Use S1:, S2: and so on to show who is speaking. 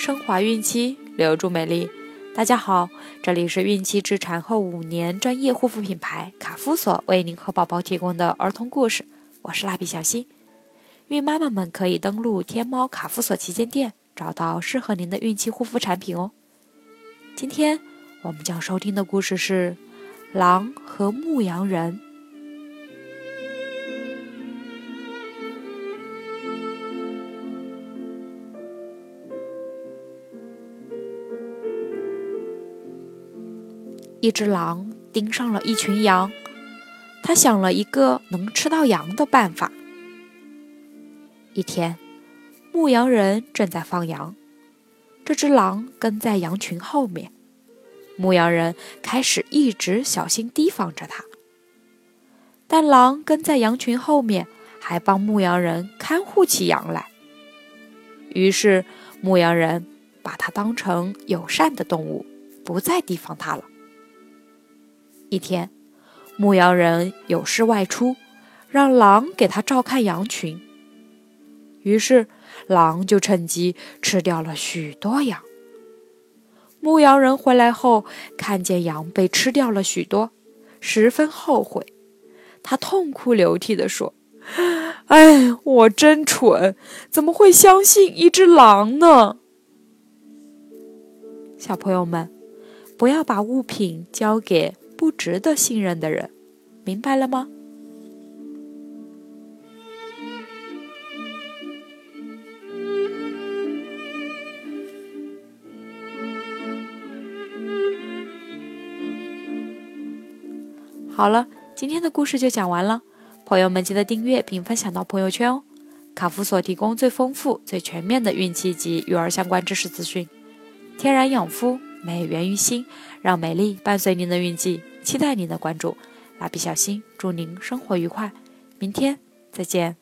S1: 升华孕期，留住美丽。大家好，这里是孕期至产后五年专业护肤品牌卡夫索为您和宝宝提供的儿童故事，我是蜡笔小新。孕妈妈们可以登录天猫卡夫索旗舰店，找到适合您的孕期护肤产品哦。今天我们将收听的故事是《狼和牧羊人》。一只狼盯上了一群羊，他想了一个能吃到羊的办法。一天，牧羊人正在放羊，这只狼跟在羊群后面。牧羊人开始一直小心提防着它，但狼跟在羊群后面，还帮牧羊人看护起羊来。于是，牧羊人把它当成友善的动物，不再提防它了。一天，牧羊人有事外出，让狼给他照看羊群。于是，狼就趁机吃掉了许多羊。牧羊人回来后，看见羊被吃掉了许多，十分后悔。他痛哭流涕地说：“哎，我真蠢，怎么会相信一只狼呢？”小朋友们，不要把物品交给。不值得信任的人，明白了吗？好了，今天的故事就讲完了。朋友们记得订阅并分享到朋友圈哦。卡夫所提供最丰富、最全面的孕期及育儿相关知识资讯，天然养肤，美源于心，让美丽伴随您的孕期。期待您的关注，蜡笔小新，祝您生活愉快，明天再见。